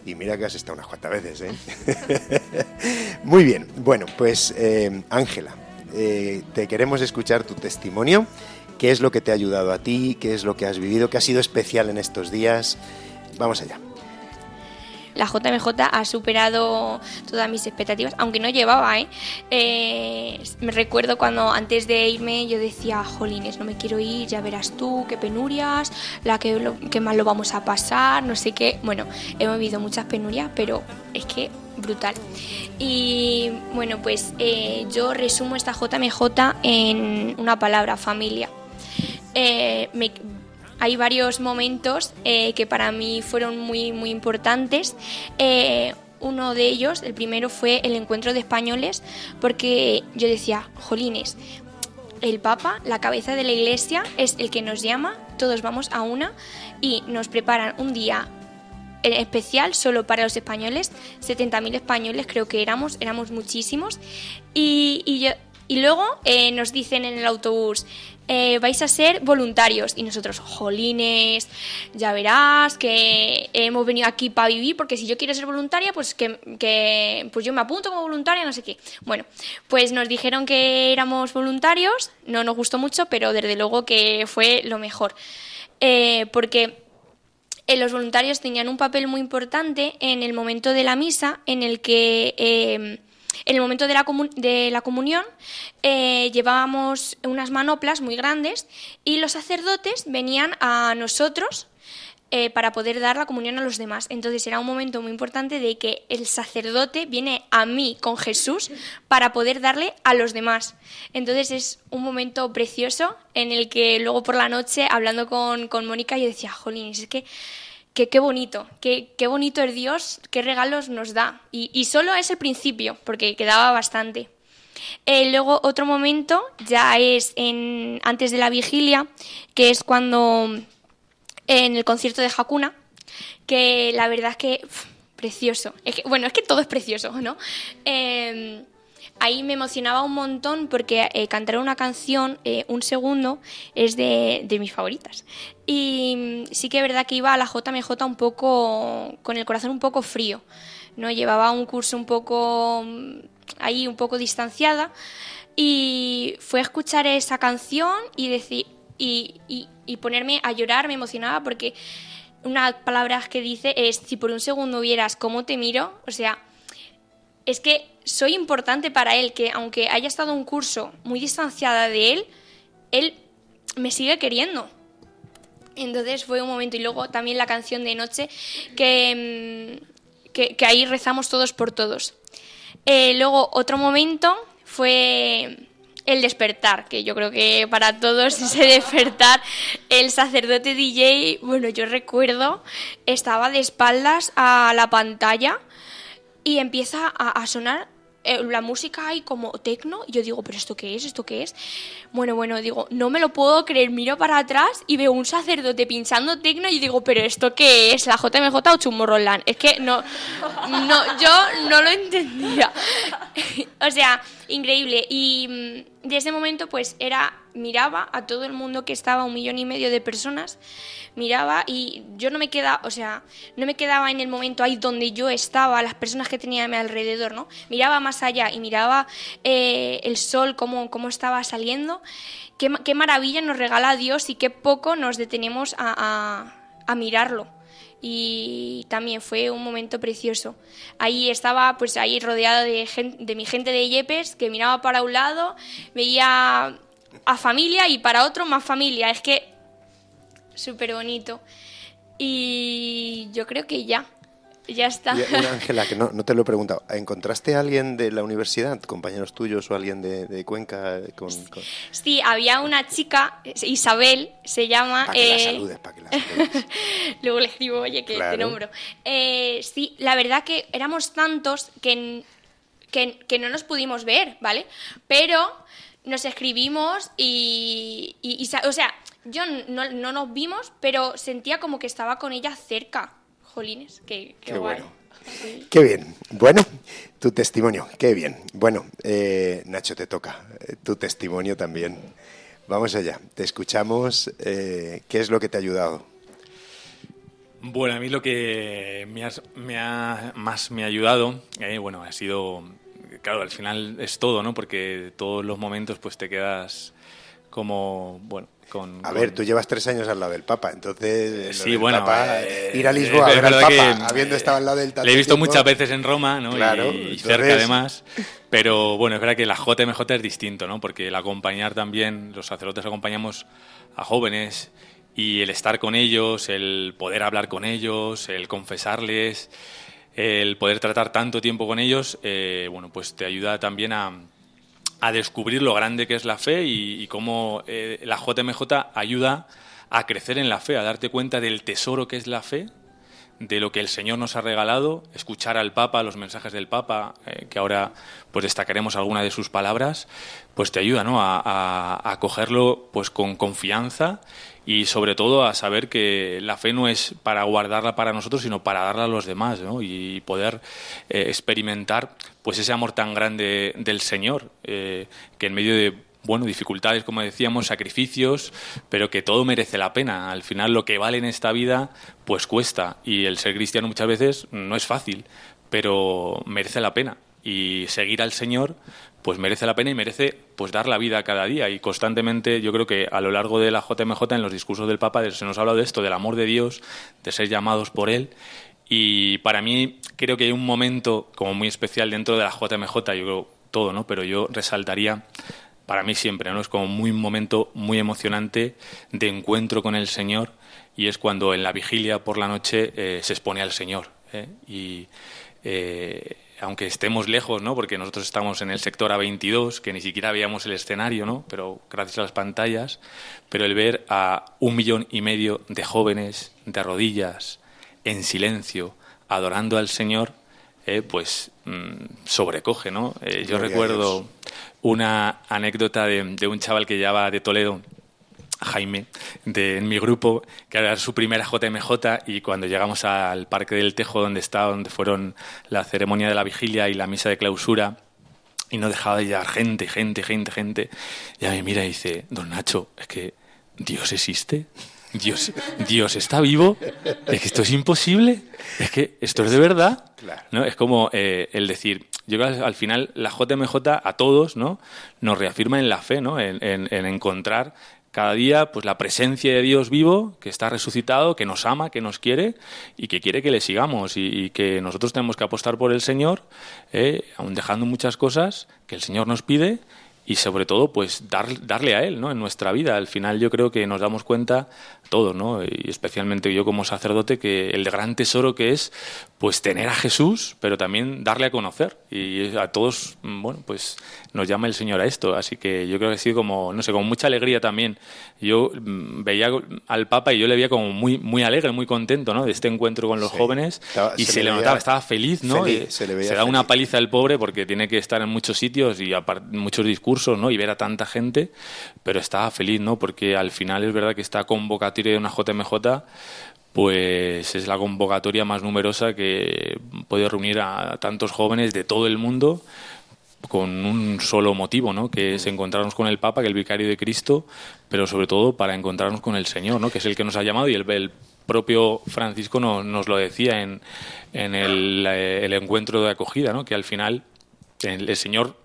Y mira que has estado unas cuantas veces, ¿eh? Muy bien. Bueno, pues eh, Ángela, eh, te queremos escuchar tu testimonio. ¿Qué es lo que te ha ayudado a ti? ¿Qué es lo que has vivido? ¿Qué ha sido especial en estos días? Vamos allá.
la JMJ ha superado todas mis expectativas, aunque no llevaba, ¿eh? Eh, me recuerdo cuando antes de irme yo decía, jolines, no me quiero ir, ya verás tú, qué penurias, la que, lo, que mal lo vamos a pasar, no sé qué. Bueno, hemos vivido muchas penurias, pero es que brutal. Y bueno, pues eh, yo resumo esta JMJ en una palabra, familia. Eh, hay varios momentos eh, que para mí fueron muy, muy importantes. Eh, uno de ellos, el primero fue el encuentro de españoles, porque yo decía, jolines, el Papa, la cabeza de la Iglesia, es el que nos llama, todos vamos a una y nos preparan un día eh, especial solo para los españoles, 70.000 españoles creo que éramos, éramos muchísimos, y, y, luego nos dicen en el autobús, eh, vais a ser voluntarios, y nosotros, jolines, ya verás que hemos venido aquí para vivir, porque si yo quiero ser voluntaria, pues que, pues yo me apunto como voluntaria, no sé qué. Bueno, pues nos dijeron que éramos voluntarios, no nos gustó mucho, pero desde luego que fue lo mejor. Eh, porque eh, los voluntarios tenían un papel muy importante en el momento de la misa, en el que en el momento de la, de la comunión eh, llevábamos unas manoplas muy grandes y los sacerdotes venían a nosotros eh, para poder dar la comunión a los demás. Entonces era un momento muy importante de que el sacerdote viene a mí con Jesús para poder darle a los demás. Entonces es un momento precioso en el que luego por la noche, hablando con, con Mónica, yo decía, jolín, es que que qué bonito, qué, bonito es Dios, qué regalos nos da. Y, y solo es el principio, porque quedaba bastante. Eh, luego otro momento ya es en, antes de la vigilia, que es cuando en el concierto de Hakuna, que la verdad es que precioso. Es que, bueno, es que todo es precioso, ¿no? Eh, ahí me emocionaba un montón porque eh, cantar una canción, eh, un segundo, es de, de mis favoritas. Y mm, sí que es verdad que iba a la JMJ un poco, con el corazón un poco frío, ¿no? Llevaba un curso un poco mm, ahí, un poco distanciada. Y fue a escuchar esa canción y decir, y, y, y ponerme a llorar, me emocionaba porque una palabra que dice es, si por un segundo vieras cómo te miro, o sea, es que soy importante para él, que aunque haya estado un curso muy distanciada de él, él me sigue queriendo. Entonces fue un momento. Y luego también la canción de noche, que, mm, que, ahí rezamos todos por todos. Eh, luego otro momento fue el despertar, que yo creo que para todos ese despertar, el sacerdote DJ, bueno, yo recuerdo, estaba de espaldas a la pantalla y empieza a, sonar eh, la música hay como tecno y yo digo, pero esto qué es, esto qué es. Bueno, bueno, digo, no me lo puedo creer, miro para atrás y veo un sacerdote pinchando tecno y digo, pero esto qué es, la JMJ o Chumorroland. Es que no, no, yo no lo entendía. o sea, increíble. Y mm, de ese momento, pues era, miraba a todo el mundo que estaba, un millón y medio de personas, miraba y yo no me quedaba, o sea, no me quedaba en el momento ahí donde yo estaba, las personas que tenía a mi alrededor, ¿no? Miraba más allá y miraba eh, el sol, cómo, cómo estaba saliendo. Qué, qué maravilla nos regala Dios y qué poco nos detenemos a, a- mirarlo y también fue un momento precioso. Ahí estaba, pues ahí rodeada de, de mi gente de Yepes que miraba para un lado, veía a familia y para otro más familia. Es que súper bonito. Y yo creo que ya, ya está.
Ángela, que no, no te lo he preguntado. ¿Encontraste a alguien de la universidad, compañeros tuyos o alguien de, de Cuenca? eh, Con, con-
Sí, había una chica, Isabel se llama.
Para que la
eh,
saludes, para que la saludes.
Luego le escribo, oye, que
Claro.
te nombro. Eh, sí, la verdad que éramos tantos que, que, que no nos pudimos ver, ¿vale? Pero nos escribimos y, y- y sa- o sea, yo no, no nos vimos, pero sentía como que estaba con ella cerca. Jolines, qué, qué,
Qué
guay.
bueno.
Sí.
Qué bien. Bueno, tu testimonio, qué bien. Bueno, eh, Nacho, te toca. eh, Tu testimonio también. Vamos allá. Te escuchamos. eh, ¿Qué es lo que te ha ayudado?
Bueno, a mí lo que me, has- me ha, más me ha ayudado, eh, bueno, ha sido, claro, al final es todo, ¿no? Porque todos los momentos pues te quedas como, bueno, con...
A
con-
ver, tú llevas tres años al lado del Papa, entonces lo
Sí, bueno,
Papa,
eh,
ir a Lisboa a ver al Papa,
que,
habiendo
eh,
estado al lado del
Le he visto
tiempo.
muchas veces en Roma, ¿no?
Claro,
y, y
entonces-
cerca además. Pero bueno, es verdad que la JMJ es distinto, ¿no? Porque el acompañar también, los sacerdotes acompañamos a jóvenes y el estar con ellos, el poder hablar con ellos, el confesarles, el poder tratar tanto tiempo con ellos, eh, bueno, pues te ayuda también a, a descubrir lo grande que es la fe y, cómo eh, la JMJ ayuda a crecer en la fe, a darte cuenta del tesoro que es la fe, de lo que el Señor nos ha regalado, escuchar al Papa, los mensajes del Papa, eh, que ahora pues destacaremos alguna de sus palabras, pues te ayuda ¿no? a, a, cogerlo pues con confianza y sobre todo a saber que la fe no es para guardarla para nosotros, sino para darla a los demás ¿no? y poder eh, experimentar pues ese amor tan grande del Señor, eh, que en medio de bueno, dificultades, como decíamos, sacrificios, pero que todo merece la pena. Al final lo que vale en esta vida, pues cuesta. Y el ser cristiano muchas veces no es fácil, pero merece la pena. Y seguir al Señor, pues merece la pena y merece pues dar la vida cada día. Y constantemente, yo creo que a lo largo de la JMJ, en los discursos del Papa, se nos ha hablado de esto, del amor de Dios, de ser llamados por Él. Y para mí creo que hay un momento como muy especial dentro de la JMJ, yo creo todo, ¿no? Pero yo resaltaría para mí siempre, ¿no? Es como muy un momento muy emocionante de encuentro con el Señor y es cuando en la vigilia por la noche eh, se expone al Señor. ¿eh? Y eh, aunque estemos lejos, ¿no? Porque nosotros estamos en el sector A22, que ni siquiera veíamos el escenario, ¿no? Pero gracias a las pantallas, pero el ver a un millón y medio de jóvenes de rodillas, en silencio, adorando al Señor, eh, pues mm, sobrecoge, ¿no? Eh, yo
a
recuerdo una anécdota de, de un chaval que va de Toledo, Jaime, de, en mi grupo, que era su primera JMJ y cuando llegamos al Parque del Tejo, donde está, donde fueron la ceremonia de la vigilia y la misa de clausura, y no dejaba de llegar gente, gente, gente, gente, ya me mira y dice, don Nacho, es que Dios existe. Dios, Dios está vivo, es que esto es imposible, es que esto es de verdad. ¿no? Es como eh, el decir, yo creo que al final la JMJ a todos ¿no? nos reafirma en la fe, ¿no? en, en- en encontrar cada día pues la presencia de Dios vivo, que está resucitado, que nos ama, que nos quiere y que quiere que le sigamos y, y que nosotros tenemos que apostar por el Señor, eh, aun dejando muchas cosas que el Señor nos pide y sobre todo pues dar, darle a él no en nuestra vida. Al final yo creo que nos damos cuenta todos no y especialmente yo como sacerdote que el gran tesoro que es pues tener a Jesús pero también darle a conocer. Y a todos bueno pues nos llama el Señor a esto. Así que yo creo que ha sido como no sé con mucha alegría también. Yo mm, veía al Papa y yo le veía como muy muy alegre muy contento no de este encuentro con los
Sí.
jóvenes.
Estaba-
y
se
se,
le
le notaba estaba feliz no
feliz, se le veía
da una
feliz.
paliza el pobre porque tiene que estar en muchos sitios y muchos discursos, ¿no? Y ver a tanta gente, pero estaba feliz, ¿no? Porque al final es verdad que esta convocatoria de una JMJ pues es la convocatoria más numerosa que puede reunir a tantos jóvenes de todo el mundo con un solo motivo, ¿no? Que es encontrarnos con el Papa, que es el vicario de Cristo, pero sobre todo para encontrarnos con el Señor, ¿no? Que es el que nos ha llamado y el, propio Francisco no- nos lo decía en, en el, eh, el encuentro de acogida, ¿no? Que al final el, el Señor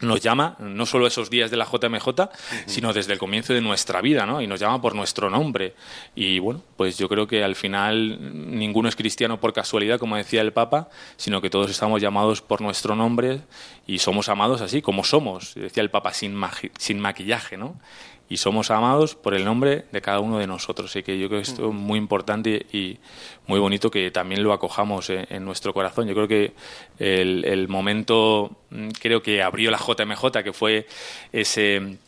nos llama no solo esos días de la JMJ, sino desde el comienzo de nuestra vida, ¿no? Y nos llama por nuestro nombre. Y bueno, pues yo creo que al final ninguno es cristiano por casualidad, como decía el Papa, sino que todos estamos llamados por nuestro nombre y somos amados así como somos, decía el Papa, sin, sin maquillaje, ¿no? Y somos amados por el nombre de cada uno de nosotros. Así que yo creo que esto es muy importante y muy bonito que también lo acojamos en, en nuestro corazón. Yo creo que el, el momento, mm, creo que abrió la JMJ, que fue ese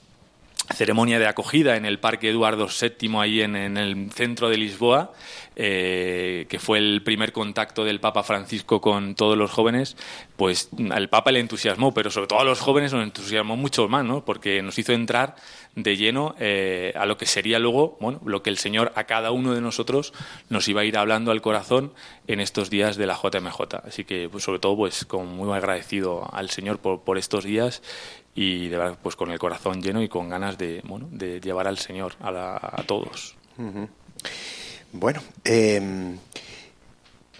ceremonia de acogida en el Parque Eduardo VII, ahí en, en el centro de Lisboa, eh, que fue el primer contacto del Papa Francisco con todos los jóvenes, pues al Papa le entusiasmó, pero sobre todo a los jóvenes nos entusiasmó mucho más, ¿no? Porque nos hizo entrar de lleno eh, a lo que sería luego, bueno, lo que el Señor a cada uno de nosotros nos iba a ir hablando al corazón en estos días de la JMJ. Así que, pues, sobre todo, pues, como muy agradecido al Señor por, por estos días y de verdad, pues, con el corazón lleno y con ganas de, bueno, de llevar al Señor a, la- a todos.
Bueno, eh,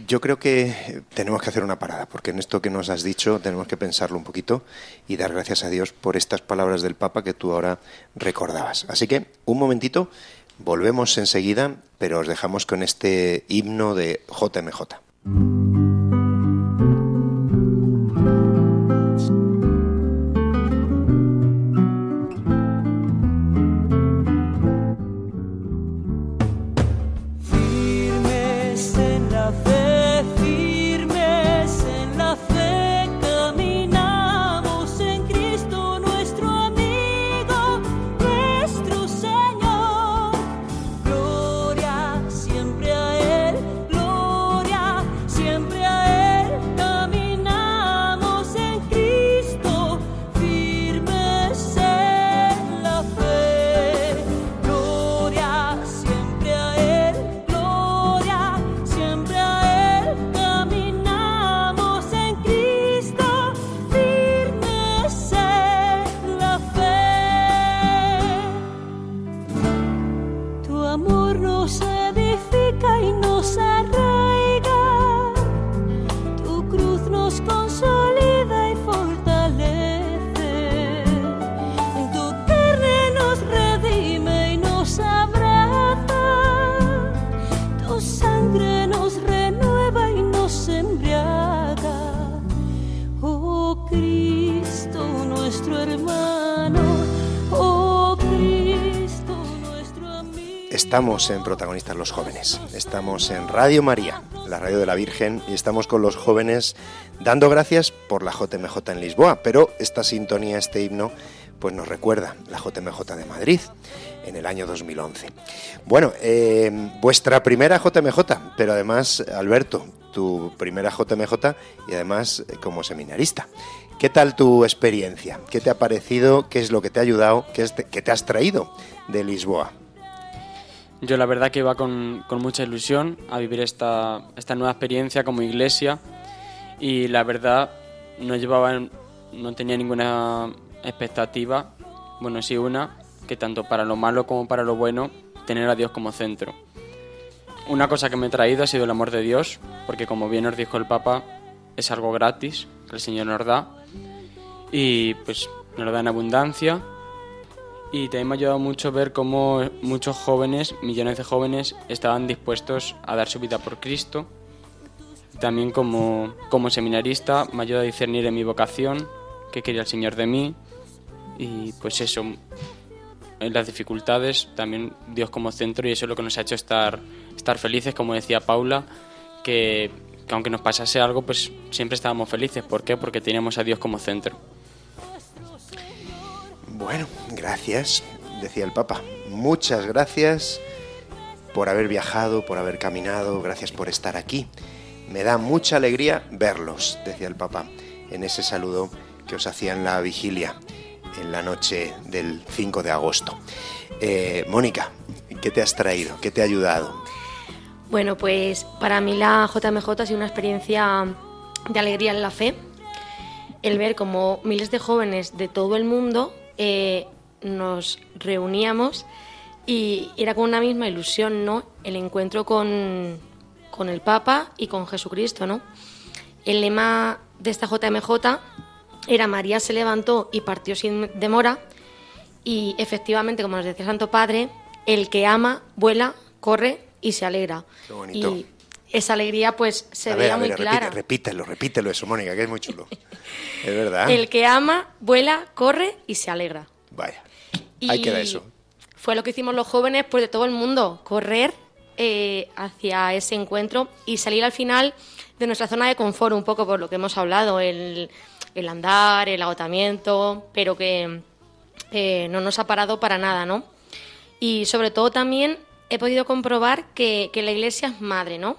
yo creo que tenemos que hacer una parada, porque en esto que nos has dicho tenemos que pensarlo un poquito y dar gracias a Dios por estas palabras del Papa que tú ahora recordabas. Así que, un momentito, volvemos enseguida, pero os dejamos con este himno de JMJ. Estamos en Protagonistas los Jóvenes, estamos en Radio María, la radio de la Virgen, y estamos con los jóvenes dando gracias por la JMJ en Lisboa, pero esta sintonía, este himno, pues nos recuerda la JMJ de Madrid en el año 2011. Bueno, eh, vuestra primera JMJ, pero además, Alberto, tu primera JMJ y además eh, como seminarista. ¿Qué tal tu experiencia? ¿Qué te ha parecido? ¿Qué es lo que te ha ayudado? ¿Qué, te has traído de Lisboa?
Yo la verdad que iba con, con mucha ilusión a vivir esta, esta nueva experiencia como iglesia y la verdad no llevaba, no tenía ninguna expectativa, bueno sí una, que tanto para lo malo como para lo bueno tener a Dios como centro. Una cosa que me he traído ha sido el amor de Dios, porque como bien nos dijo el Papa, es algo gratis que el Señor nos da y pues nos lo da en abundancia y también me ha ayudado mucho ver cómo muchos jóvenes, millones de jóvenes, estaban dispuestos a dar su vida por Cristo. También como, como seminarista me ayuda a discernir en mi vocación, qué quería el Señor de mí Y pues eso, en las dificultades también Dios como centro y eso es lo que nos ha hecho estar, estar felices, como decía Paula, que, que aunque nos pasase algo, pues siempre estábamos felices. ¿Por qué? Porque teníamos a Dios como centro.
Bueno, gracias, decía el Papa. Muchas gracias por haber viajado, por haber caminado, gracias por estar aquí. Me da mucha alegría verlos, decía el Papa, en ese saludo que os hacía en la vigilia, en la noche del 5 de agosto. Eh, Mónica, ¿qué te has traído? ¿Qué te ha ayudado?
Bueno, pues para mí la JMJ ha sido una experiencia de alegría en la fe. El ver como miles de jóvenes de todo el mundo eh, nos reuníamos y era con una misma ilusión, ¿no? El encuentro con, con el Papa y con Jesucristo, ¿no? El lema de esta JMJ era María se levantó y partió sin demora y efectivamente, como nos decía Santo Padre, el que ama, vuela, corre y se alegra.
Qué bonito.
Y esa alegría pues se
a
veía
ver, a
muy
ver,
clara.
repite- repítelo, repítelo eso, Mónica, que es muy chulo. es verdad.
El que ama, vuela, corre y se alegra.
Vaya,
Y
ahí queda eso.
Fue lo que hicimos los jóvenes pues de todo el mundo, correr eh, hacia ese encuentro y salir al final de nuestra zona de confort, un poco por lo que hemos hablado, el, el andar, el agotamiento, pero que eh, no nos ha parado para nada, ¿no? Y sobre todo también he podido comprobar que, que la iglesia es madre, ¿no?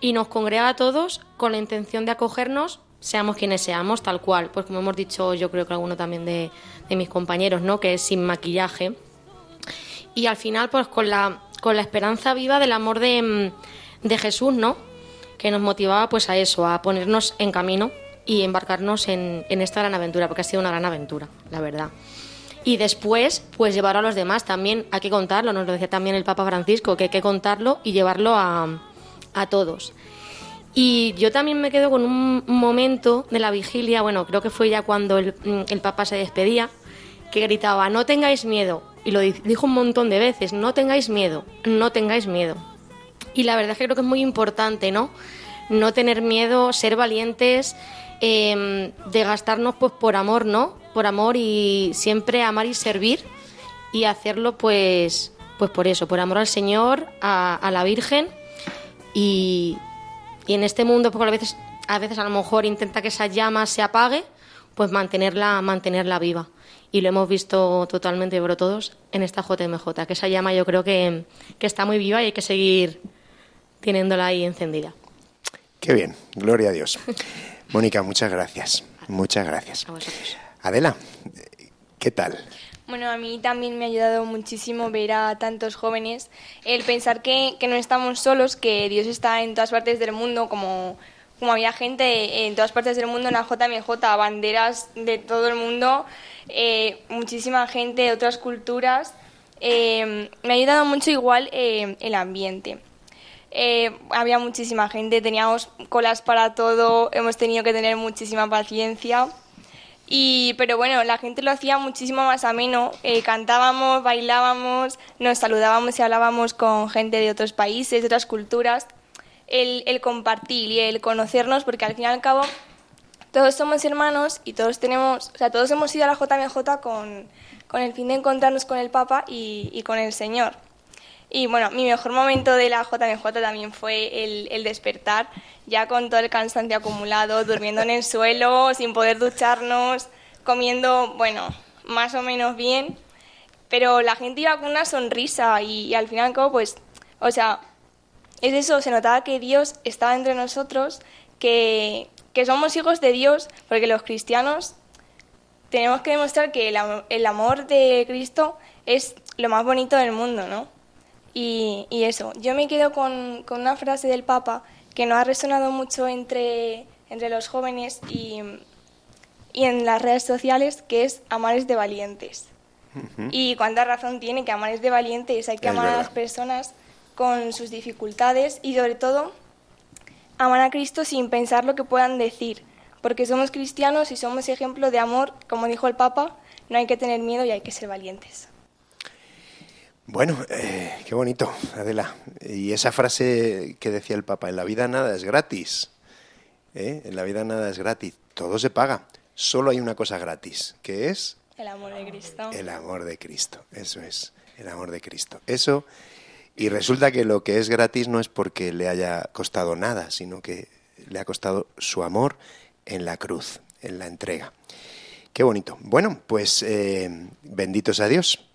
Y nos congrega a todos con la intención de acogernos, seamos quienes seamos, tal cual. Pues como hemos dicho, yo creo que alguno también de, de mis compañeros, ¿no? Que es sin maquillaje. Y al final, pues con la, con la esperanza viva del amor de, mm, de Jesús, ¿no? Que nos motivaba pues a eso, a ponernos en camino y embarcarnos en, en esta gran aventura, porque ha sido una gran aventura, la verdad. Y después, pues llevarlo a los demás también, hay que contarlo, nos lo decía también el Papa Francisco, que hay que contarlo y llevarlo a, a todos. Y yo también me quedo con un momento de la vigilia, bueno, creo que fue ya cuando el, el Papa se despedía, que gritaba, no tengáis miedo. Y lo di- dijo un montón de veces, no tengáis miedo, no tengáis miedo. Y la verdad es que creo que es muy importante, ¿no? No tener miedo, ser valientes, eh, de gastarnos pues por amor, ¿no? Por amor y siempre amar y servir y hacerlo pues, pues por eso, por amor al Señor, a, a la Virgen y, y en este mundo pues a veces, a veces a lo mejor intenta que esa llama se apague, pues mantenerla, mantenerla viva. Y lo hemos visto totalmente por todos en esta JMJ, que esa llama yo creo que, que está muy viva y hay que seguir teniéndola ahí encendida.
Qué bien, gloria a Dios. Mónica, muchas gracias. Muchas gracias.
A.
Adela, ¿qué tal?
Bueno, a mí también me ha ayudado muchísimo ver a tantos jóvenes, el pensar que, que no estamos solos, que Dios está en todas partes del mundo, como, como había gente en todas partes del mundo en la JMJ, banderas de todo el mundo, eh, muchísima gente de otras culturas. Eh, me ha ayudado mucho igual eh, el ambiente. Eh, había muchísima gente, teníamos colas para todo, hemos tenido que tener muchísima paciencia. Y, pero bueno, la gente lo hacía muchísimo más ameno. Eh, cantábamos, bailábamos, nos saludábamos y hablábamos con gente de otros países, otras culturas. El, el compartir y el conocernos, porque al fin y al cabo todos somos hermanos y todos tenemos, o sea, todos hemos ido a la JMJ con, con el fin de encontrarnos con el Papa y, y con el Señor. Y bueno, mi mejor momento de la JMJ también fue el, el despertar, ya con todo el cansancio acumulado, durmiendo en el suelo, sin poder ducharnos, comiendo, bueno, más o menos bien, pero la gente iba con una sonrisa y, y al final, como pues, o sea, es eso, se notaba que Dios estaba entre nosotros, que, que somos hijos de Dios, porque los cristianos tenemos que demostrar que el, el amor de Cristo es lo más bonito del mundo, ¿no? Y, y eso, yo me quedo con, con una frase del Papa que nos ha resonado mucho entre, entre los jóvenes y, y en las redes sociales, que es amar es de valientes. Y cuánta razón tiene que amar es de valientes, hay que
Es
amar a las personas con sus dificultades y sobre todo amar a Cristo sin pensar lo que puedan decir, porque somos cristianos y somos ejemplo de amor, como dijo el Papa, no hay que tener miedo y hay que ser valientes.
Bueno, eh, qué bonito, Adela. Y esa frase que decía el Papa, en la vida nada es gratis. ¿eh? En la vida nada es gratis, todo se paga. Solo hay una cosa gratis, que es
El amor de Cristo.
El amor de Cristo, eso es, el amor de Cristo. Eso, y resulta que lo que es gratis no es porque le haya costado nada, sino que le ha costado su amor en la cruz, en la entrega. Qué bonito. Bueno, pues eh, benditos a Dios,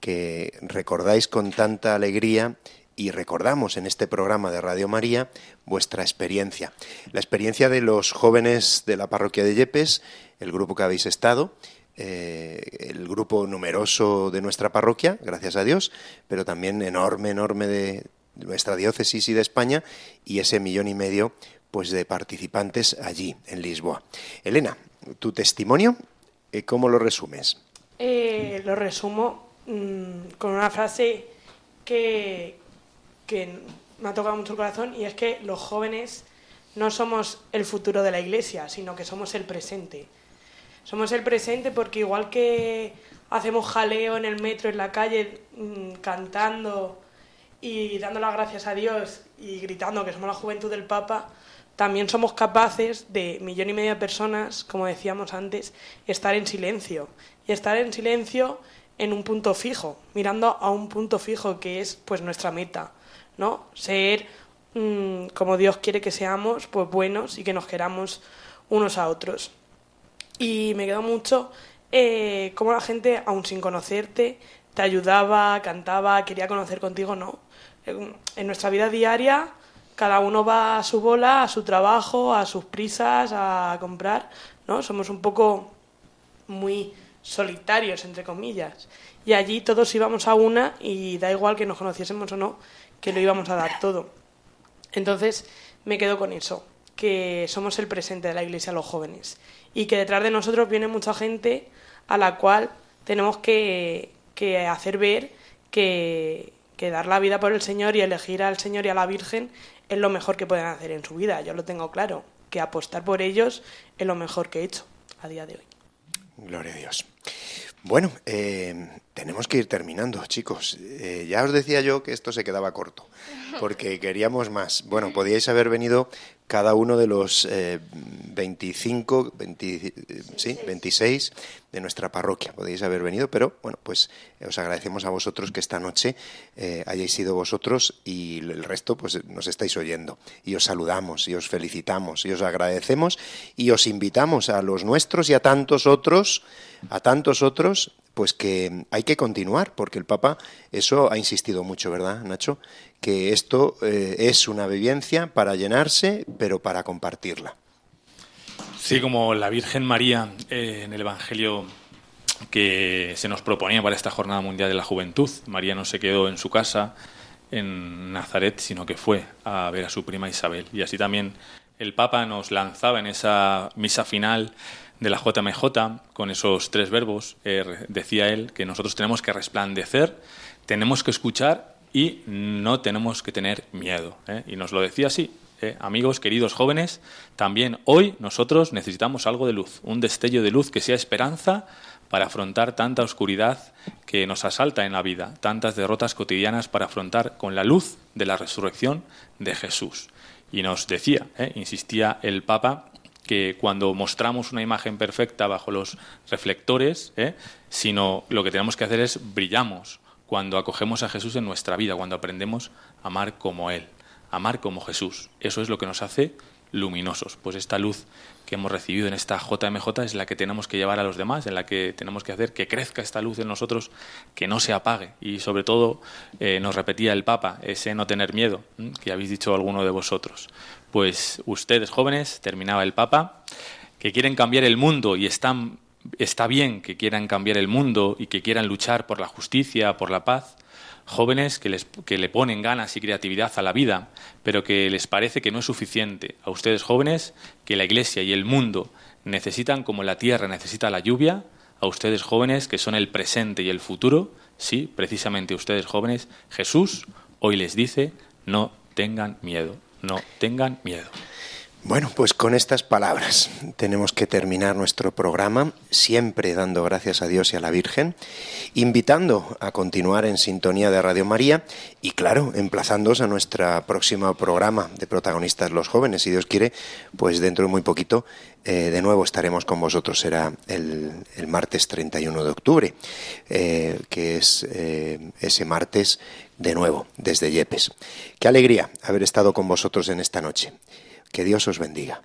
que recordáis con tanta alegría y recordamos en este programa de Radio María vuestra experiencia. La experiencia de los jóvenes de la parroquia de Yepes, el grupo que habéis estado, eh, el grupo numeroso de nuestra parroquia, gracias a Dios, pero también enorme, enorme de nuestra diócesis y de España, y ese millón y medio pues de participantes allí, en Lisboa. Elena, tu testimonio, eh, ¿cómo lo resumes?
Eh, lo resumo mm, con una frase que, que me ha tocado mucho el corazón y es que los jóvenes no somos el futuro de la iglesia, sino que somos el presente. Somos el presente porque igual que hacemos jaleo en el metro, en la calle, mm, cantando y dando las gracias a Dios y gritando que somos la juventud del Papa, también somos capaces de millón y medio de personas, como decíamos antes, estar en silencio. Y estar en silencio en un punto fijo, mirando a un punto fijo que es pues nuestra meta, ¿no? Ser mm, como Dios quiere que seamos, pues buenos y que nos queramos unos a otros. Y me quedó mucho eh, cómo la gente, aun sin conocerte, te ayudaba, cantaba, quería conocer contigo, ¿no? En en nuestra vida diaria, cada uno va a su bola, a su trabajo, a sus prisas, a comprar, ¿no? Somos un poco muy solitarios, entre comillas. Y allí todos íbamos a una y da igual que nos conociésemos o no, que lo íbamos a dar todo. Entonces me quedo con eso, que somos el presente de la iglesia los jóvenes y que detrás de nosotros viene mucha gente a la cual tenemos que, que hacer ver que, que dar la vida por el Señor y elegir al Señor y a la Virgen es lo mejor que pueden hacer en su vida. Yo lo tengo claro, que apostar por ellos es lo mejor que he hecho a día de hoy.
Gloria a Dios. Bueno, eh, tenemos que ir terminando, chicos. Eh, ya os decía yo que esto se quedaba corto, porque queríamos más. Bueno, podíais haber venido cada uno de los eh, 25, 20, eh, sí, 26 de nuestra parroquia. Podéis haber venido, pero bueno, pues eh, os agradecemos a vosotros que esta noche eh, hayáis sido vosotros y el resto pues nos estáis oyendo. Y os saludamos y os felicitamos y os agradecemos y os invitamos a los nuestros y a tantos otros, a tantos otros pues que hay que continuar, porque el Papa eso ha insistido mucho, ¿verdad, Nacho? Que esto eh, es una vivencia para llenarse, pero para compartirla.
Sí, como la Virgen María eh, en el Evangelio que se nos proponía para esta Jornada Mundial de la Juventud. María no se quedó en su casa en Nazaret, sino que fue a ver a su prima Isabel. Y así también el Papa nos lanzaba en esa misa final de la JMJ con esos tres verbos. Decía él que nosotros tenemos que resplandecer, tenemos que escuchar y no tenemos que tener miedo. ¿eh? Y nos lo decía así. ¿eh? Amigos, queridos jóvenes, también hoy nosotros necesitamos algo de luz, un destello de luz que sea esperanza para afrontar tanta oscuridad que nos asalta en la vida, tantas derrotas cotidianas para afrontar con la luz de la resurrección de Jesús. Y nos decía, ¿eh? insistía el Papa, que cuando mostramos una imagen perfecta bajo los reflectores, ¿eh? sino lo que tenemos que hacer es brillamos cuando acogemos a Jesús en nuestra vida, cuando aprendemos a amar como Él, amar como Jesús. Eso es lo que nos hace luminosos. Pues esta luz que hemos recibido en esta JMJ es la que tenemos que llevar a los demás, en la que tenemos que hacer que crezca esta luz en nosotros, que no se apague. Y sobre todo, eh, nos repetía el Papa, ese no tener miedo, que habéis dicho alguno de vosotros. Pues ustedes jóvenes, terminaba el Papa, que quieren cambiar el mundo y están, está bien que quieran cambiar el mundo y que quieran luchar por la justicia, por la paz, jóvenes que, les, que le ponen ganas y creatividad a la vida, pero que les parece que no es suficiente. A ustedes jóvenes, que la Iglesia y el mundo necesitan como la tierra necesita la lluvia, a ustedes jóvenes que son el presente y el futuro, sí, precisamente ustedes jóvenes, Jesús hoy les dice, no tengan miedo, no tengan miedo.
Bueno, pues con estas palabras tenemos que terminar nuestro programa, siempre dando gracias a Dios y a la Virgen, invitando a continuar en sintonía de Radio María y, claro, emplazándoos a nuestro próximo programa de protagonistas los jóvenes. Si Dios quiere, pues dentro de muy poquito eh, de nuevo estaremos con vosotros. Será el, el martes 31 de octubre, eh, que es eh, ese martes de nuevo desde Yepes. Qué alegría haber estado con vosotros en esta noche. Que Dios os bendiga.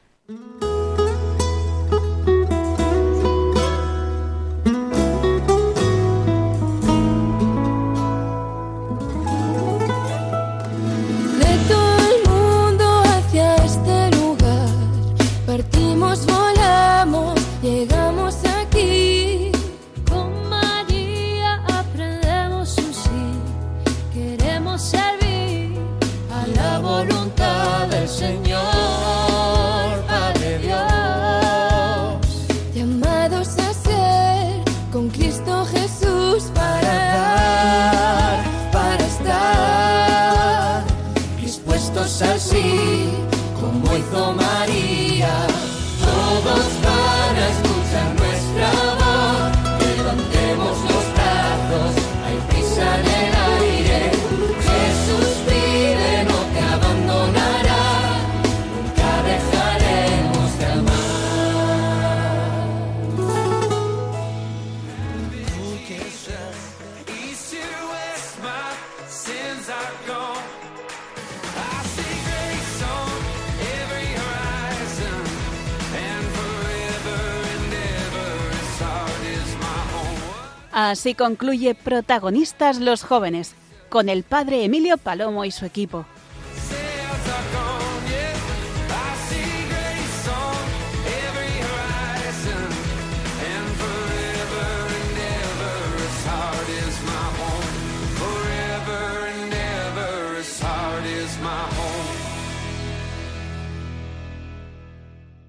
Así concluye Protagonistas los jóvenes, con el padre Emilio Palomo y su equipo.